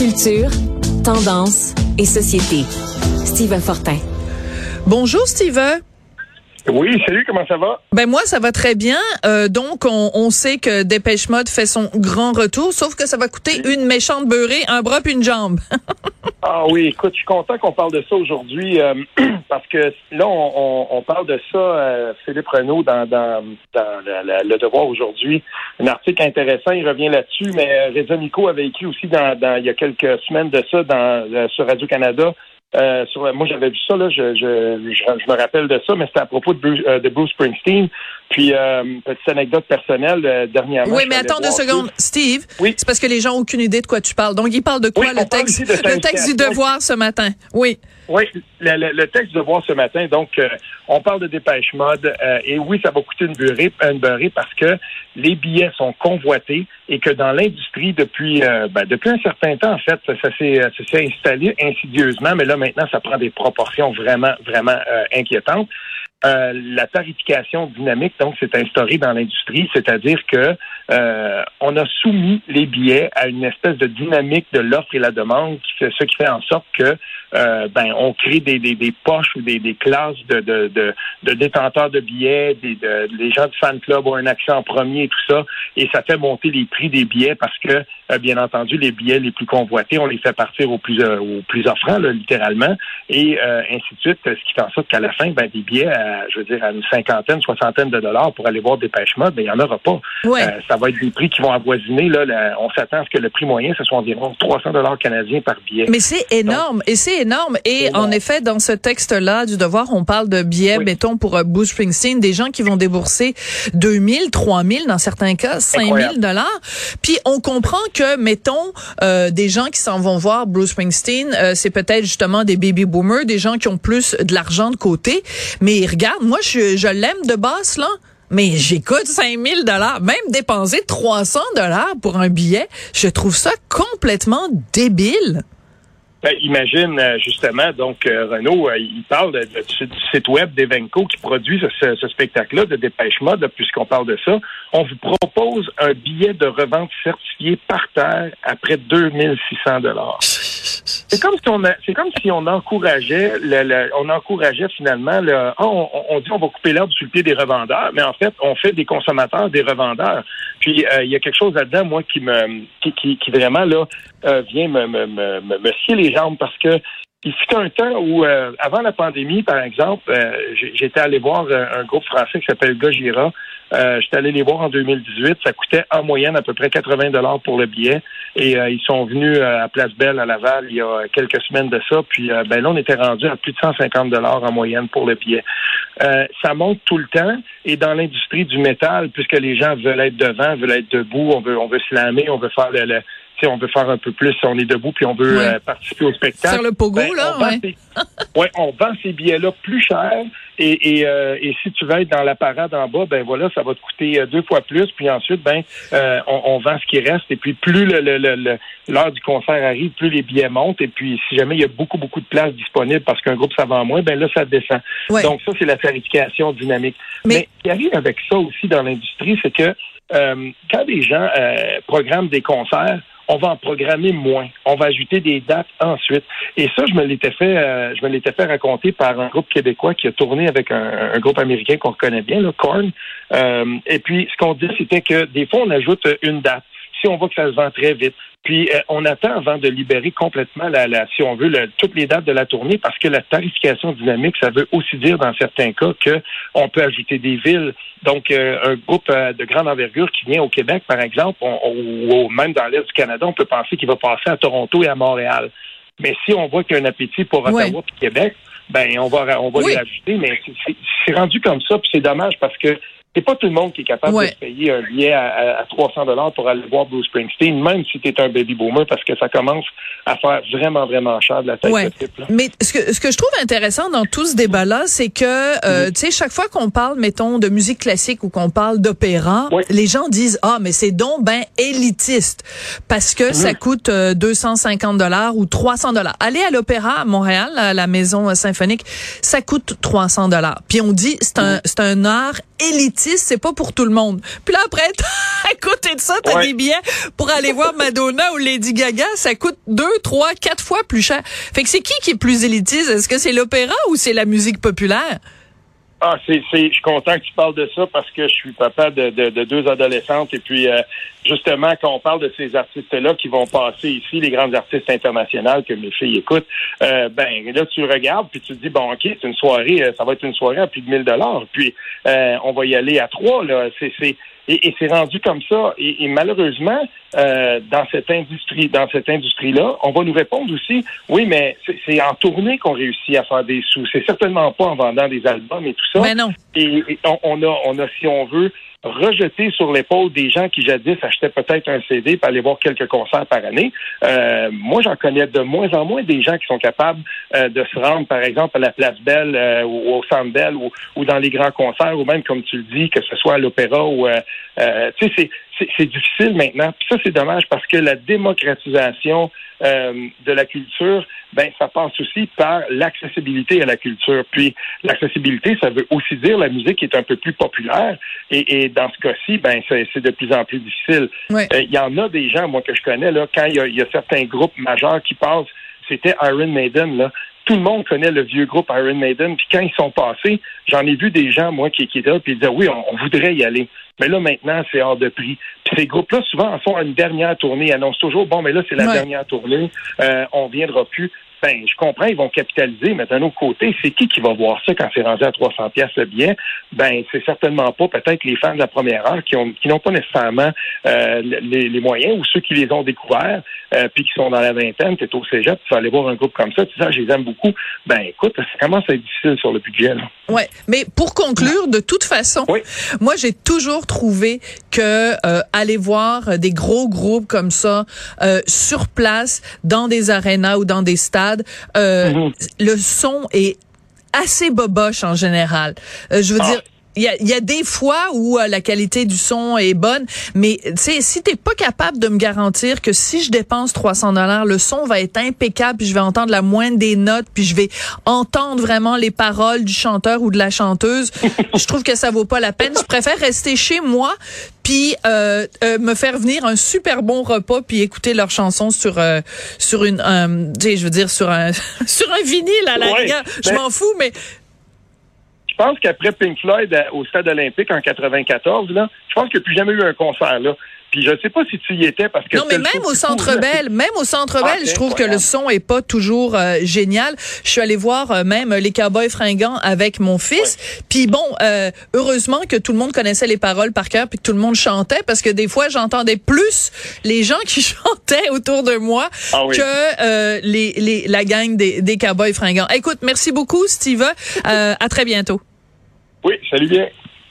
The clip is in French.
Culture, tendance et société. Steve Fortin. Bonjour Steve. Oui, salut, comment ça va? Ben moi, ça va très bien. Euh, donc, on, on, sait que Dépêche Mode fait son grand retour, sauf que ça va coûter une méchante beurrée, un bras puis une jambe. ah oui, écoute, je suis content qu'on parle de ça aujourd'hui euh, parce que là, on, on, parle de ça, euh, Philippe Renaud, dans, dans, dans le Devoir aujourd'hui. Un article intéressant, il revient là-dessus, mais Reza Nico avait écrit aussi dans, dans, il y a quelques semaines de ça dans, sur Radio-Canada euh, moi, j'avais vu ça, là, je, je, je, me rappelle de ça, mais c'était à propos de Bruce, euh, de Bruce Springsteen. Puis, euh, petite anecdote personnelle, euh, dernièrement. Oui, mais attends deux secondes. Steve, oui. c'est parce que les gens ont aucune idée de quoi tu parles. Donc, il parle de quoi, le, texte, le texte du devoir ce matin? Oui. Oui, le, le, texte du devoir ce matin. Donc, euh, on parle de dépêche mode. et oui, ça va coûter une beurrée, une beurrée parce que les billets sont convoités et que dans l'industrie, depuis, ben, depuis un certain temps, en fait, ça, ça s'est installé insidieusement, mais là, maintenant, ça prend des proportions vraiment, vraiment inquiétantes. Euh, la tarification dynamique donc s'est instaurée dans l'industrie, c'est-à-dire que euh, on a soumis les billets à une espèce de dynamique de l'offre et la demande, fait, ce qui fait en sorte que euh, ben on crée des, des, des poches ou des, des classes de, de, de, de, détenteurs de billets, des, de, les gens du fan club ont un accès en premier et tout ça, et ça fait monter les prix des billets parce que bien entendu les billets les plus convoités, on les fait partir au plus au plus offrant littéralement, et ainsi de suite, ce qui fait en sorte qu'à la fin, ben des billets je veux dire, à une cinquantaine, soixantaine de dollars pour aller voir des pêches mais il n'y en aura pas. Euh, ça va être des prix qui vont avoisiner. Là, on s'attend à ce que le prix moyen, ce soit environ 300 dollars canadiens par billet. Mais c'est énorme, et c'est énorme. Et en effet, dans ce texte-là du devoir, on parle de billets, mettons, pour euh, Bruce Springsteen, des gens qui vont débourser 2000, 3000, dans certains cas, 5000 dollars. Puis on comprend que, mettons, euh, des gens qui s'en vont voir Bruce Springsteen, euh, c'est peut-être justement des baby boomers, des gens qui ont plus de l'argent de côté. Mais regarde, moi, je, je l'aime de base, là. Mais j'écoute 5000 dollars, même dépenser 300 dollars pour un billet, je trouve ça complètement débile. Ben, imagine euh, justement, donc euh, Renaud, euh, il parle du site web d'Evenco qui produit ce, spectacle-là de Dépêche Mode, puisqu'on parle de ça. On vous propose un billet de revente certifié par terre après 2600 dollars. C'est comme si on c'est comme si on encourageait, le, on encourageait finalement le, ah, on, on, dit on va couper l'herbe sous le pied des revendeurs, mais en fait on fait des consommateurs des revendeurs. Puis il y a quelque chose là-dedans moi qui me, qui, qui, qui vraiment là vient me, me, me, me scier les jambes parce que il fut un temps où, euh, avant la pandémie, par exemple, euh, j'étais allé voir euh, un groupe français qui s'appelle Gojira. Euh, j'étais allé les voir en 2018. Ça coûtait en moyenne à peu près 80 dollars pour le billet. Et ils sont venus à Place Belle, à Laval, il y a quelques semaines de ça. Puis ben là, on était rendu à plus de 150 dollars en moyenne pour le billet. ça monte tout le temps. Et dans l'industrie du métal, puisque les gens veulent être devant, veulent être debout, on veut, on veut slammer, on veut faire le on veut faire un peu plus, on est debout, puis on veut euh, participer au spectacle. Faire le pogo, ben, là, on ouais. ouais. on vend ces billets-là plus cher. Et, et, euh, et, si tu veux être dans la parade en bas, ben voilà, ça va te coûter euh, deux fois plus. Puis ensuite, ben, on, on, vend ce qui reste. Et puis plus l'heure le, le, le, du concert arrive, plus les billets montent. Et puis si jamais il y a beaucoup, beaucoup de places disponibles parce qu'un groupe ça vend moins, ben là, ça descend. Donc ça, c'est la tarification dynamique. Mais... Mais ce qui arrive avec ça aussi dans l'industrie, c'est que quand des gens programment des concerts, on va en programmer moins. On va ajouter des dates ensuite. Et ça, je me l'étais fait, euh, je me l'étais fait raconter par un groupe québécois qui a tourné avec un, groupe américain qu'on reconnaît bien, le Korn. Euh, et puis, ce qu'on dit, c'était que des fois, on ajoute une date. Si on voit que ça se vend très vite, puis euh, on attend avant de libérer complètement la, la si on veut, toutes les dates de la tournée, parce que la tarification dynamique, ça veut aussi dire dans certains cas que on peut ajouter des villes. Donc euh, un groupe euh, de grande envergure qui vient au Québec, par exemple, ou même dans l'est du Canada, on peut penser qu'il va passer à Toronto et à Montréal. Mais si on voit qu'il y a un appétit pour Ottawa et Québec, ben on va on va les ajouter. Mais c'est rendu comme ça, puis c'est dommage parce que c'est pas tout le monde qui est capable de payer un billet à, 300 dollars pour aller voir Bruce Springsteen, même si tu es un baby boomer, parce que ça commence à faire vraiment, vraiment cher de la tête de type. Là. Mais ce que, ce que je trouve intéressant dans tout ce débat-là, c'est que, euh, mm-hmm. tu sais, chaque fois qu'on parle, mettons, de musique classique ou qu'on parle d'opéra, les gens disent, ah, mais c'est donc ben élitiste, parce que ça mm-hmm. coûte 250 euh, dollars ou 300 dollars. Aller à l'opéra à Montréal, à la maison symphonique, ça coûte 300 dollars. Puis on dit, c'est un, mm-hmm. c'est un art élitiste, c'est pas pour tout le monde. Puis là après, à côté de ça, t'as des billets pour aller voir Madonna ou Lady Gaga, ça coûte deux, trois, quatre fois plus cher. Fait que c'est qui qui est plus élitiste? Est-ce que c'est l'opéra ou c'est la musique populaire? Ah, c'est, je suis content que tu parles de ça parce que je suis papa de, de, deux adolescentes et puis euh, justement quand on parle de ces artistes-là qui vont passer ici, les grandes artistes internationales que mes filles écoutent, euh, ben là tu regardes puis tu te dis bon ok c'est une soirée, euh, ça va être une soirée à plus de 1000 dollars puis on va y aller à trois là, c'est, c'est et, c'est rendu comme ça. Et, malheureusement, euh, dans cette industrie, dans cette industrie-là, on va nous répondre aussi, oui, mais c'est en tournée qu'on réussit à faire des sous. C'est certainement pas en vendant des albums et tout ça. Mais non. Et, on, a, on a, si on veut, rejeté sur l'épaule des gens qui jadis achetaient peut-être un CD pour aller voir quelques concerts par année. Euh, moi, j'en connais de moins en moins des gens qui sont capables euh, de se rendre, par exemple, à la Place Belle euh, ou au Centre Belle ou, ou, dans les grands concerts, ou même, comme tu le dis, que ce soit à l'opéra ou... tu sais, c'est difficile maintenant. Puis ça, c'est dommage parce que la démocratisation euh, de la culture, ben, ça passe aussi par l'accessibilité à la culture. Puis l'accessibilité, ça veut aussi dire la musique est un peu plus populaire. Et, et dans ce cas-ci, ben, c'est de plus en plus difficile. Euh, il y en a des gens, moi, que je connais, là, quand il y, y a, certains groupes majeurs qui passent, c'était Iron Maiden, là tout le monde connaît le vieux groupe Iron Maiden. Puis quand ils sont passés, j'en ai vu des gens, moi, qui, qui étaient là, puis ils disaient oui, on, voudrait y aller. Mais là, maintenant, c'est hors de prix. Puis ces groupes-là, souvent, en font une dernière tournée. Ils annoncent toujours, bon, mais là, c'est la dernière tournée. Euh, on viendra plus ben, je comprends, ils vont capitaliser, mais d'un autre côté, c'est qui qui va voir ça quand c'est rendu à 300 pièces le billet? Ben, c'est certainement pas peut-être les fans de la première heure qui ont qui n'ont pas nécessairement euh, les, moyens ou ceux qui les ont découverts euh, puis qui sont dans la vingtaine, tu es au cégep, tu vas aller voir un groupe comme ça, tu dis, ah, je les aime beaucoup. Ben, écoute, ça commence à être difficile sur le budget, là. Ouais, mais pour conclure, de toute façon, moi, j'ai toujours trouvé que euh, aller voir des gros groupes comme ça sur place, dans des arénas ou dans des stades, euh, mhm. le son est assez boboche en général. Euh, je veux ah. dire, il y a, y a, des fois où euh, la qualité du son est bonne, mais si t'es pas capable de me garantir que si je dépense 300 dollars, le son va être impeccable, puis je vais entendre la moindre des notes, puis je vais entendre vraiment les paroles du chanteur ou de la chanteuse, je trouve que ça vaut pas la peine. Je préfère rester chez moi, puis euh, euh, me faire venir un super bon repas, puis écouter leurs chansons sur sur une, sais, je veux dire sur un sur un vinyle à la rigueur. Je ben m'en fous, mais je pense qu'après Pink Floyd euh, au stade olympique en 94, là, je pense qu'il n'y a plus jamais eu un concert là. Puis je ne sais pas si tu y étais parce que non, mais même au Centre Bell, même au Centre Bell, je trouve que le son est pas toujours euh, génial. Je suis allée voir euh, même les Cowboys fringants avec mon fils. Puis bon, heureusement que tout le monde connaissait les paroles par cœur puis que tout le monde chantait parce que des fois j'entendais plus les gens qui chantaient autour de moi ah que les, les, la gang des, des Cowboys fringants. Écoute, merci beaucoup, Steve. à très bientôt. Oui, salut bien.